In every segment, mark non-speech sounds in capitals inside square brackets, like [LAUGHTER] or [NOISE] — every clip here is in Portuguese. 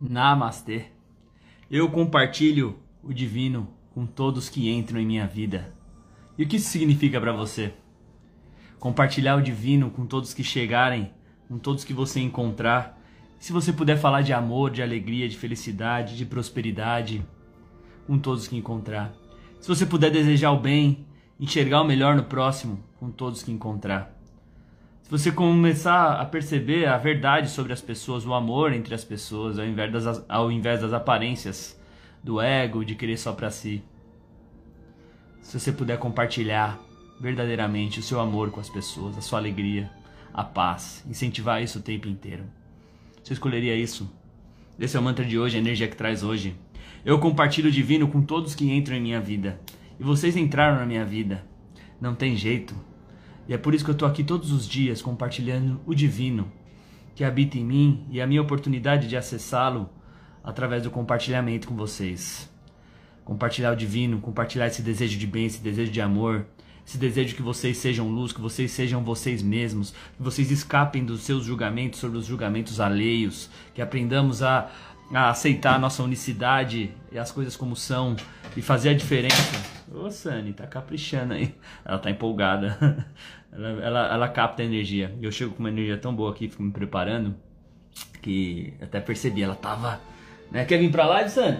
Namastê. Eu compartilho o divino com todos que entram em minha vida. E o que isso significa para você? Compartilhar o divino com todos que chegarem, com todos que você encontrar. Se você puder falar de amor, de alegria, de felicidade, de prosperidade, com todos que encontrar. Se você puder desejar o bem, enxergar o melhor no próximo, com todos que encontrar se você começar a perceber a verdade sobre as pessoas, o amor entre as pessoas, ao invés das, ao invés das aparências do ego, de querer só para si. Se você puder compartilhar verdadeiramente o seu amor com as pessoas, a sua alegria, a paz, incentivar isso o tempo inteiro. Você escolheria isso? Esse é o mantra de hoje, a energia que traz hoje. Eu compartilho o divino com todos que entram em minha vida. E vocês entraram na minha vida. Não tem jeito. E é por isso que eu estou aqui todos os dias compartilhando o divino que habita em mim e a minha oportunidade de acessá-lo através do compartilhamento com vocês. Compartilhar o divino, compartilhar esse desejo de bem, esse desejo de amor, esse desejo que vocês sejam luz, que vocês sejam vocês mesmos, que vocês escapem dos seus julgamentos sobre os julgamentos alheios, que aprendamos a, a aceitar a nossa unicidade e as coisas como são e fazer a diferença. Ô Sani, tá caprichando aí. Ela tá empolgada. [LAUGHS] Ela, ela, ela capta a energia. Eu chego com uma energia tão boa aqui, fico me preparando, que até percebi, ela tava. Né? Quer vir pra lá, Sani?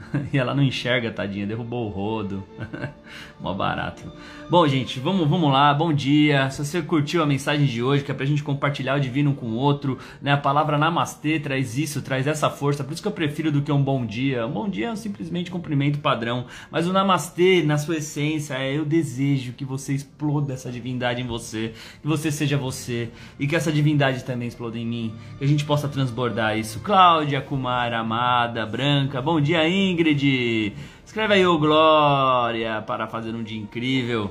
[LAUGHS] e ela não enxerga, tadinha, derrubou o rodo. [LAUGHS] Mó barato. Bom, gente, vamos, vamos lá. Bom dia. Se você curtiu a mensagem de hoje, que é pra gente compartilhar o divino com o outro, né? A palavra namastê traz isso, traz essa força. Por isso que eu prefiro do que um bom dia. Um bom dia é simplesmente cumprimento padrão. Mas o namastê, na sua essência, é eu desejo que você exploda essa divindade em você, que você seja você e que essa divindade também exploda em mim, que a gente possa transbordar isso. Cláudia, Kumar, amada, Branca, bom dia, ainda. Ingrid. Escreve aí, ô Glória, para fazer um dia incrível.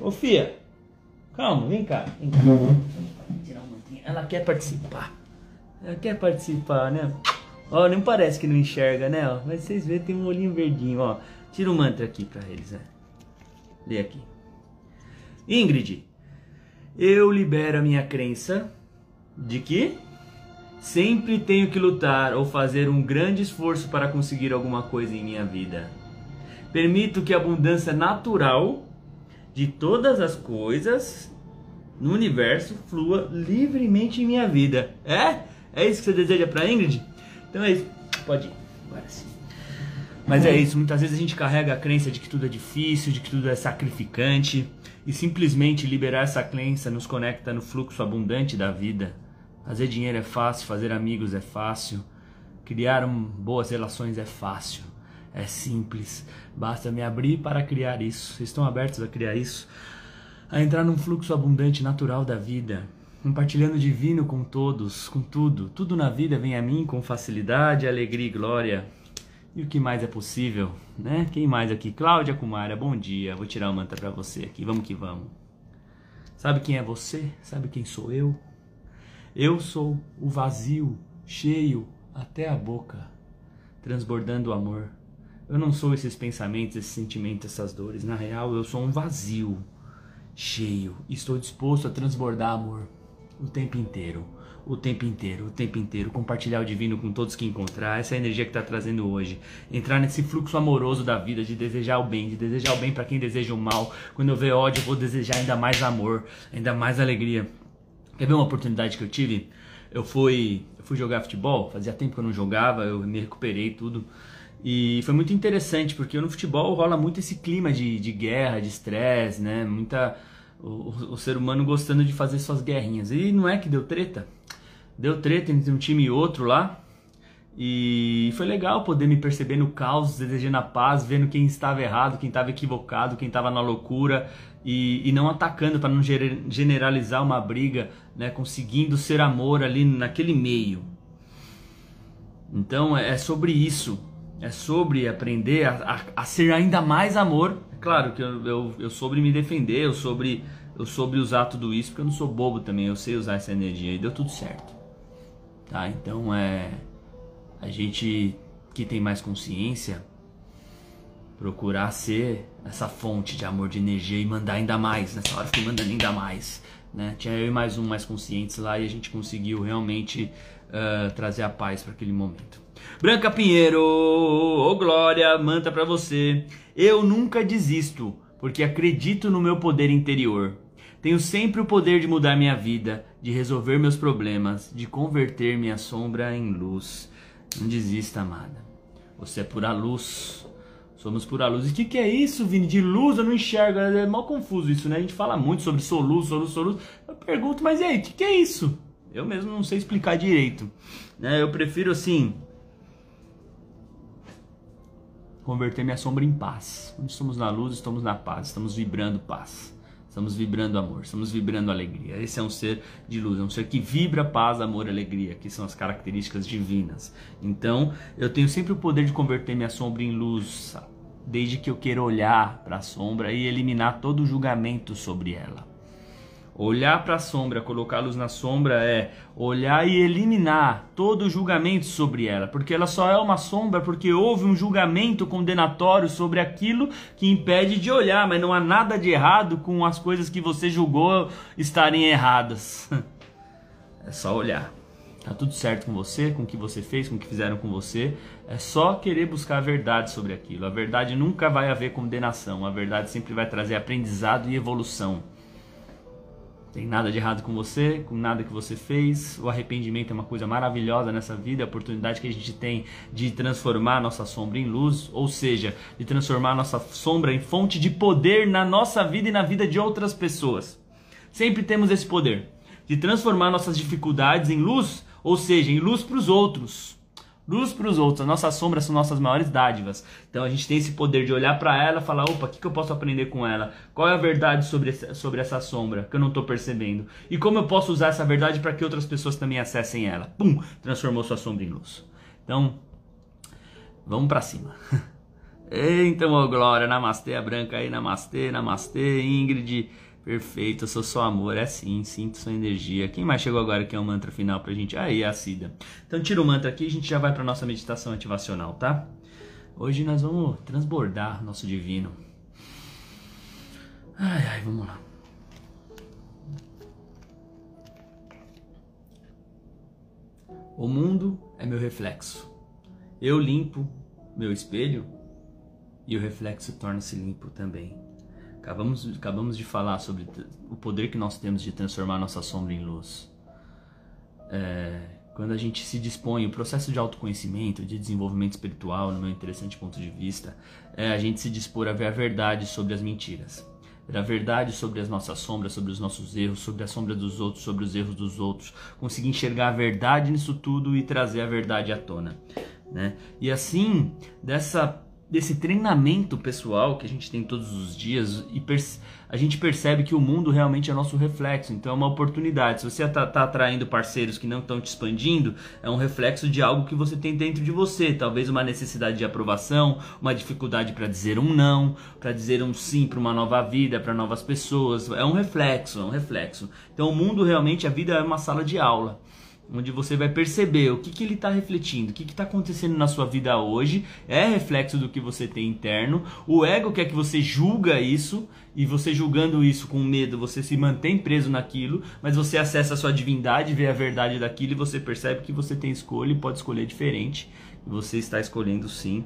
Ô Fia, calma, vem cá. Vem cá. Tirar um Ela quer participar. Ela quer participar, né? Ó, nem parece que não enxerga, né? Ó, mas vocês verem, tem um olhinho verdinho, ó. Tira o um mantra aqui pra eles, né? Lê aqui. Ingrid, eu libero a minha crença de que Sempre tenho que lutar ou fazer um grande esforço para conseguir alguma coisa em minha vida. Permito que a abundância natural de todas as coisas no universo flua livremente em minha vida. É? É isso que você deseja para Ingrid? Então é isso. Pode ir. Agora sim. Mas é isso, muitas vezes a gente carrega a crença de que tudo é difícil, de que tudo é sacrificante, e simplesmente liberar essa crença nos conecta no fluxo abundante da vida. Fazer dinheiro é fácil, fazer amigos é fácil, criar um, boas relações é fácil, é simples. Basta me abrir para criar isso. Vocês estão abertos a criar isso? A entrar num fluxo abundante natural da vida, compartilhando divino com todos, com tudo. Tudo na vida vem a mim com facilidade, alegria e glória. E o que mais é possível, né? Quem mais aqui? Cláudia Kumara, bom dia. Vou tirar o mantra para você aqui. Vamos que vamos. Sabe quem é você? Sabe quem sou eu? Eu sou o vazio, cheio até a boca, transbordando amor. Eu não sou esses pensamentos, esses sentimentos, essas dores. Na real, eu sou um vazio, cheio. Estou disposto a transbordar amor o tempo inteiro. O tempo inteiro, o tempo inteiro. Compartilhar o divino com todos que encontrar. Essa é a energia que está trazendo hoje. Entrar nesse fluxo amoroso da vida, de desejar o bem, de desejar o bem para quem deseja o mal. Quando eu ver ódio, eu vou desejar ainda mais amor, ainda mais alegria. Quer ver uma oportunidade que eu tive? Eu fui, eu fui jogar futebol, fazia tempo que eu não jogava, eu me recuperei tudo. E foi muito interessante, porque no futebol rola muito esse clima de, de guerra, de estresse, né? Muita. O, o, ser humano gostando de fazer suas guerrinhas. E não é que deu treta? Deu treta entre um time e outro lá. E foi legal poder me perceber no caos, desejando a paz, vendo quem estava errado, quem estava equivocado, quem estava na loucura e, e não atacando para não generalizar uma briga, né, conseguindo ser amor ali naquele meio. Então é, é sobre isso, é sobre aprender a, a, a ser ainda mais amor. É claro que eu, eu, eu soube me defender, eu soube, eu soube usar tudo isso, porque eu não sou bobo também, eu sei usar essa energia e deu tudo certo. Tá? Então é a gente que tem mais consciência procurar ser essa fonte de amor, de energia e mandar ainda mais. Nessa hora fui mandando ainda mais. Né? Tinha eu e mais um mais conscientes lá e a gente conseguiu realmente uh, trazer a paz para aquele momento. Branca Pinheiro, ô oh, Glória, manta para você. Eu nunca desisto, porque acredito no meu poder interior. Tenho sempre o poder de mudar minha vida, de resolver meus problemas, de converter minha sombra em luz. Não desista, amada. Você é pura luz. Somos pura luz. E o que, que é isso, Vini? De luz eu não enxergo. É mal confuso isso, né? A gente fala muito sobre luz, sou luz. Eu pergunto, mas e aí, o que, que é isso? Eu mesmo não sei explicar direito. Né? Eu prefiro assim. Converter minha sombra em paz. Quando estamos na luz, estamos na paz, estamos vibrando paz. Estamos vibrando amor, estamos vibrando alegria. Esse é um ser de luz, é um ser que vibra paz, amor, alegria, que são as características divinas. Então, eu tenho sempre o poder de converter minha sombra em luz, desde que eu queira olhar para a sombra e eliminar todo julgamento sobre ela. Olhar para a sombra, colocá-los na sombra é olhar e eliminar todo julgamento sobre ela, porque ela só é uma sombra porque houve um julgamento condenatório sobre aquilo que impede de olhar, mas não há nada de errado com as coisas que você julgou estarem erradas. [LAUGHS] É só olhar. Tá tudo certo com você, com o que você fez, com o que fizeram com você. É só querer buscar a verdade sobre aquilo. A verdade nunca vai haver condenação. A verdade sempre vai trazer aprendizado e evolução. Tem nada de errado com você, com nada que você fez. O arrependimento é uma coisa maravilhosa nessa vida, a oportunidade que a gente tem de transformar nossa sombra em luz, ou seja, de transformar nossa sombra em fonte de poder na nossa vida e na vida de outras pessoas. Sempre temos esse poder de transformar nossas dificuldades em luz, ou seja, em luz para os outros. Luz para os outros, as nossas sombras são nossas maiores dádivas. Então a gente tem esse poder de olhar para ela falar: opa, o que, que eu posso aprender com ela? Qual é a verdade sobre, sobre essa sombra que eu não estou percebendo? E como eu posso usar essa verdade para que outras pessoas também acessem ela? Pum! Transformou sua sombra em luz. Então, vamos para cima. [LAUGHS] então, ô Glória, namastê, a branca aí, namastê, namastê, Ingrid. Perfeito, eu sou só amor, é sim, sinto sua energia. Quem mais chegou agora que é o mantra final pra gente? Aí, a Cida. Então tira o mantra aqui e a gente já vai pra nossa meditação ativacional, tá? Hoje nós vamos transbordar nosso divino. Ai, ai, vamos lá. O mundo é meu reflexo. Eu limpo meu espelho e o reflexo torna-se limpo também. Acabamos, acabamos de falar sobre o poder que nós temos de transformar nossa sombra em luz. É, quando a gente se dispõe, o processo de autoconhecimento, de desenvolvimento espiritual, no meu interessante ponto de vista, é a gente se dispor a ver a verdade sobre as mentiras. Ver a verdade sobre as nossas sombras, sobre os nossos erros, sobre a sombra dos outros, sobre os erros dos outros. Conseguir enxergar a verdade nisso tudo e trazer a verdade à tona. Né? E assim, dessa desse treinamento pessoal que a gente tem todos os dias e a gente percebe que o mundo realmente é nosso reflexo, então é uma oportunidade. Se você está tá atraindo parceiros que não estão te expandindo, é um reflexo de algo que você tem dentro de você, talvez uma necessidade de aprovação, uma dificuldade para dizer um não, para dizer um sim para uma nova vida, para novas pessoas. É um reflexo, é um reflexo. Então o mundo realmente, a vida é uma sala de aula onde você vai perceber o que, que ele está refletindo, o que está acontecendo na sua vida hoje, é reflexo do que você tem interno. O ego quer que você julga isso, e você julgando isso com medo, você se mantém preso naquilo, mas você acessa a sua divindade, vê a verdade daquilo e você percebe que você tem escolha e pode escolher diferente. E você está escolhendo sim,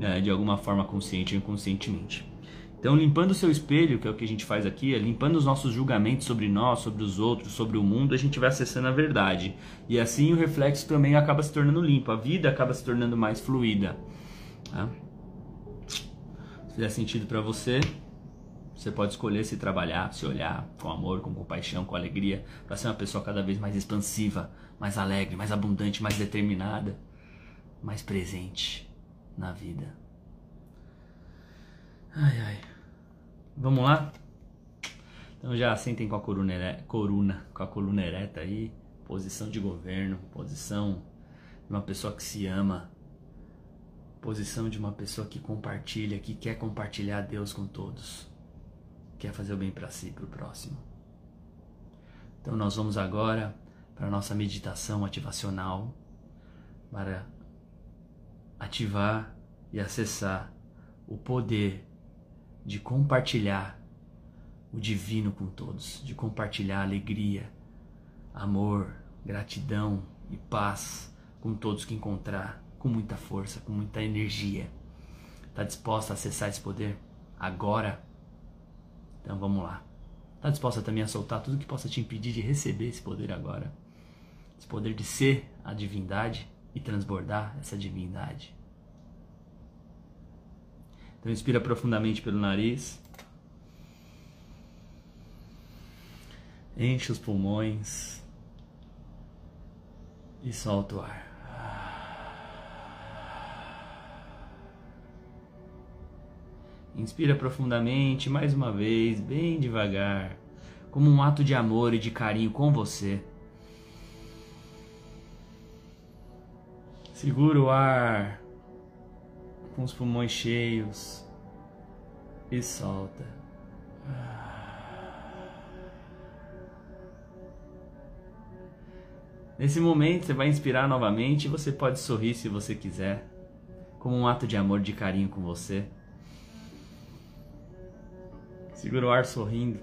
é, de alguma forma consciente ou inconscientemente. Então, limpando o seu espelho, que é o que a gente faz aqui, é limpando os nossos julgamentos sobre nós, sobre os outros, sobre o mundo, a gente vai acessando a verdade. E assim o reflexo também acaba se tornando limpo, a vida acaba se tornando mais fluida. Tá? Se fizer sentido para você, você pode escolher se trabalhar, se olhar com amor, com compaixão, com alegria, para ser uma pessoa cada vez mais expansiva, mais alegre, mais abundante, mais determinada, mais presente na vida. Ai, ai. Vamos lá? Então já sentem com a coluna, coruna, com a coluna ereta aí, posição de governo, posição de uma pessoa que se ama, posição de uma pessoa que compartilha, que quer compartilhar Deus com todos, quer fazer o bem para si, para o próximo. Então nós vamos agora para a nossa meditação ativacional para ativar e acessar o poder de compartilhar o divino com todos, de compartilhar alegria, amor, gratidão e paz com todos que encontrar, com muita força, com muita energia. Está disposta a acessar esse poder agora? Então vamos lá. Está disposta também a soltar tudo que possa te impedir de receber esse poder agora? Esse poder de ser a divindade e transbordar essa divindade. Então inspira profundamente pelo nariz. Enche os pulmões e solta o ar. Inspira profundamente, mais uma vez, bem devagar, como um ato de amor e de carinho com você. Segura o ar com os pulmões cheios e solta. Nesse momento você vai inspirar novamente e você pode sorrir se você quiser, como um ato de amor, de carinho com você. Segura o ar sorrindo.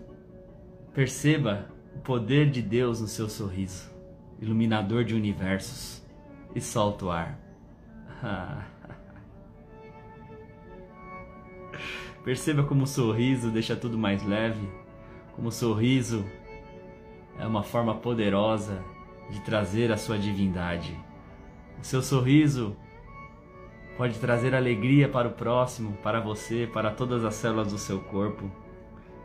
Perceba o poder de Deus no seu sorriso, iluminador de universos. E solta o ar. [LAUGHS] Perceba como o sorriso deixa tudo mais leve, como o sorriso é uma forma poderosa de trazer a sua divindade. O seu sorriso pode trazer alegria para o próximo, para você, para todas as células do seu corpo.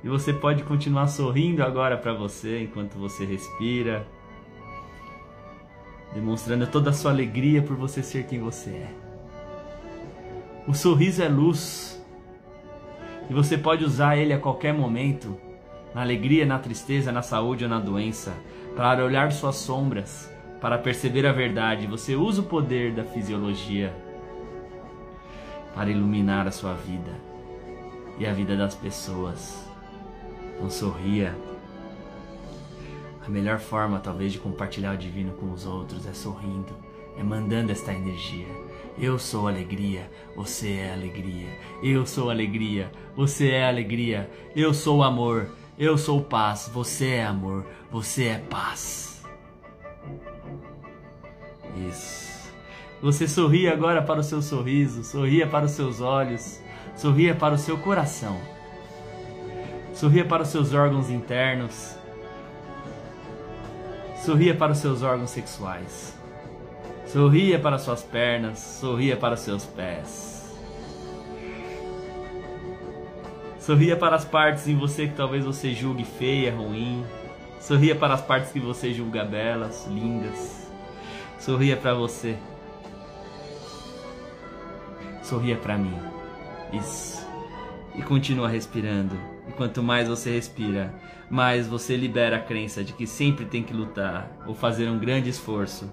E você pode continuar sorrindo agora para você enquanto você respira, demonstrando toda a sua alegria por você ser quem você é. O sorriso é luz. E você pode usar ele a qualquer momento, na alegria, na tristeza, na saúde ou na doença, para olhar suas sombras, para perceber a verdade. Você usa o poder da fisiologia para iluminar a sua vida e a vida das pessoas. Não sorria. A melhor forma, talvez, de compartilhar o divino com os outros é sorrindo, é mandando esta energia. Eu sou alegria, você é alegria. Eu sou alegria, você é alegria. Eu sou amor, eu sou paz. Você é amor, você é paz. Isso. Você sorri agora para o seu sorriso, sorria para os seus olhos, sorria para o seu coração. Sorria para os seus órgãos internos. Sorria para os seus órgãos sexuais. Sorria para suas pernas, sorria para seus pés. Sorria para as partes em você que talvez você julgue feia, ruim. Sorria para as partes que você julga belas, lindas. Sorria para você. Sorria para mim. Isso. E continua respirando. E quanto mais você respira, mais você libera a crença de que sempre tem que lutar ou fazer um grande esforço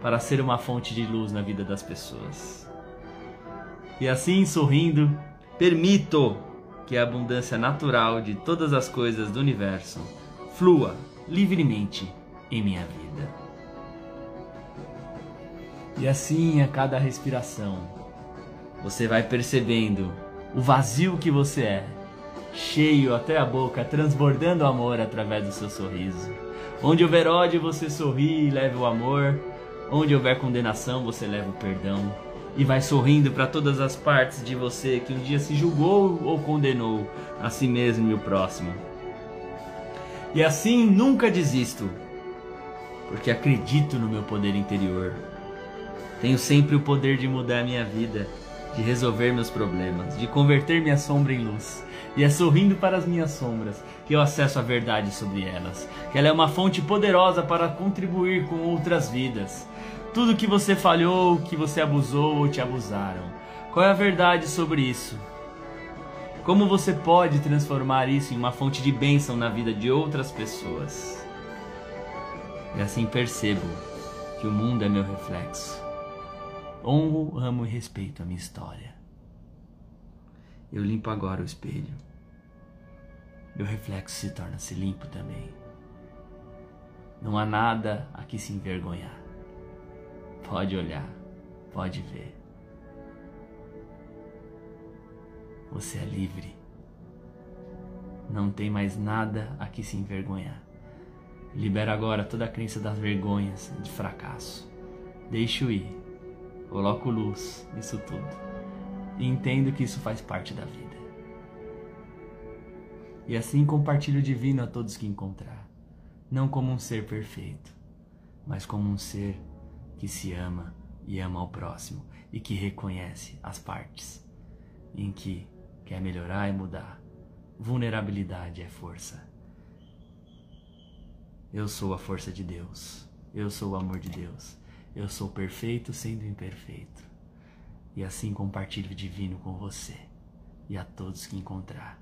para ser uma fonte de luz na vida das pessoas. E assim, sorrindo, permito que a abundância natural de todas as coisas do universo flua livremente em minha vida. E assim, a cada respiração, você vai percebendo o vazio que você é cheio até a boca, transbordando amor através do seu sorriso. Onde houver ódio, você sorri e leva o amor. Onde houver condenação, você leva o perdão. E vai sorrindo para todas as partes de você que um dia se julgou ou condenou a si mesmo e o próximo. E assim nunca desisto, porque acredito no meu poder interior. Tenho sempre o poder de mudar minha vida, de resolver meus problemas, de converter minha sombra em luz e é sorrindo para as minhas sombras que eu acesso a verdade sobre elas, que ela é uma fonte poderosa para contribuir com outras vidas. Tudo que você falhou, que você abusou ou te abusaram. Qual é a verdade sobre isso? Como você pode transformar isso em uma fonte de bênção na vida de outras pessoas? E assim percebo que o mundo é meu reflexo. Honro, amo e respeito a minha história. Eu limpo agora o espelho meu reflexo se torna-se limpo também. Não há nada a que se envergonhar. Pode olhar, pode ver. Você é livre. Não tem mais nada a que se envergonhar. Libera agora toda a crença das vergonhas, de fracasso. Deixo ir. Coloco luz nisso tudo. E entendo que isso faz parte da vida. E assim compartilho o divino a todos que encontrar. Não como um ser perfeito, mas como um ser que se ama e ama ao próximo e que reconhece as partes em que quer melhorar e mudar. Vulnerabilidade é força. Eu sou a força de Deus. Eu sou o amor de Deus. Eu sou perfeito sendo imperfeito. E assim compartilho o divino com você e a todos que encontrar.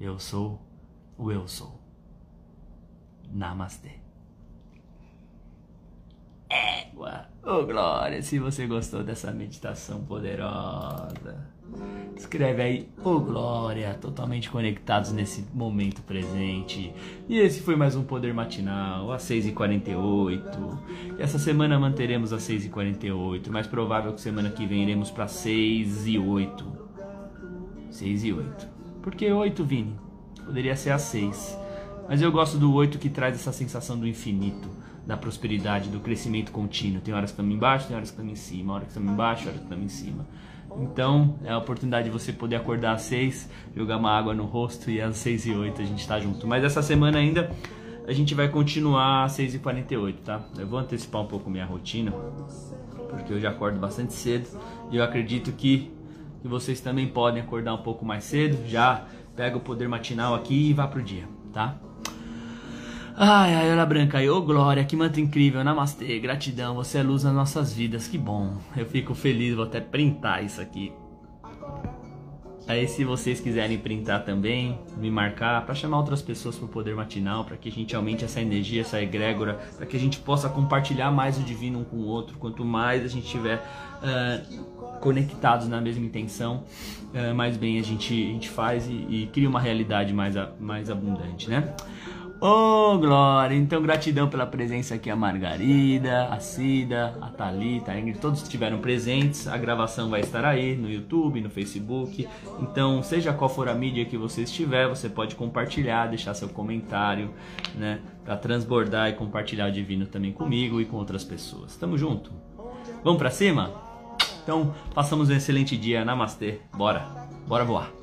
Eu sou o eu sou. Namastê. Oh glória! Se você gostou dessa meditação poderosa, escreve aí, oh glória! Totalmente conectados nesse momento presente. E esse foi mais um Poder Matinal, às 6h48. E essa semana manteremos às 6h48. Mais provável que semana que vem iremos para 6 e 8. 6 e 8. Por que 8, Vini? Poderia ser às 6. Mas eu gosto do 8 que traz essa sensação do infinito da prosperidade, do crescimento contínuo. Tem horas que estamos embaixo, tem horas que estamos em cima, horas que estamos embaixo, horas que estamos em cima. Então, é a oportunidade de você poder acordar às 6, jogar uma água no rosto e às 6 e 8 a gente está junto. Mas essa semana ainda a gente vai continuar às 6 e 48, tá? Eu vou antecipar um pouco minha rotina, porque eu já acordo bastante cedo e eu acredito que, que vocês também podem acordar um pouco mais cedo, já pega o poder matinal aqui e vá pro dia, tá? Ai, ai, Ana Branca, ô oh, Glória, que manto incrível, namastê, gratidão, você é luz nas nossas vidas, que bom. Eu fico feliz, vou até printar isso aqui. Aí, se vocês quiserem printar também, me marcar, para chamar outras pessoas para o poder matinal, para que a gente aumente essa energia, essa egrégora, para que a gente possa compartilhar mais o divino um com o outro. Quanto mais a gente tiver uh, conectados na mesma intenção, uh, mais bem a gente, a gente faz e, e cria uma realidade mais, mais abundante, né? Oh, glória! Então, gratidão pela presença aqui, a Margarida, a Cida, a Thalita, a Ingrid, todos estiveram presentes. A gravação vai estar aí no YouTube, no Facebook. Então, seja qual for a mídia que você estiver, você pode compartilhar, deixar seu comentário, né? Para transbordar e compartilhar o divino também comigo e com outras pessoas. Tamo junto? Vamos para cima? Então, passamos um excelente dia. Namastê. Bora. Bora voar.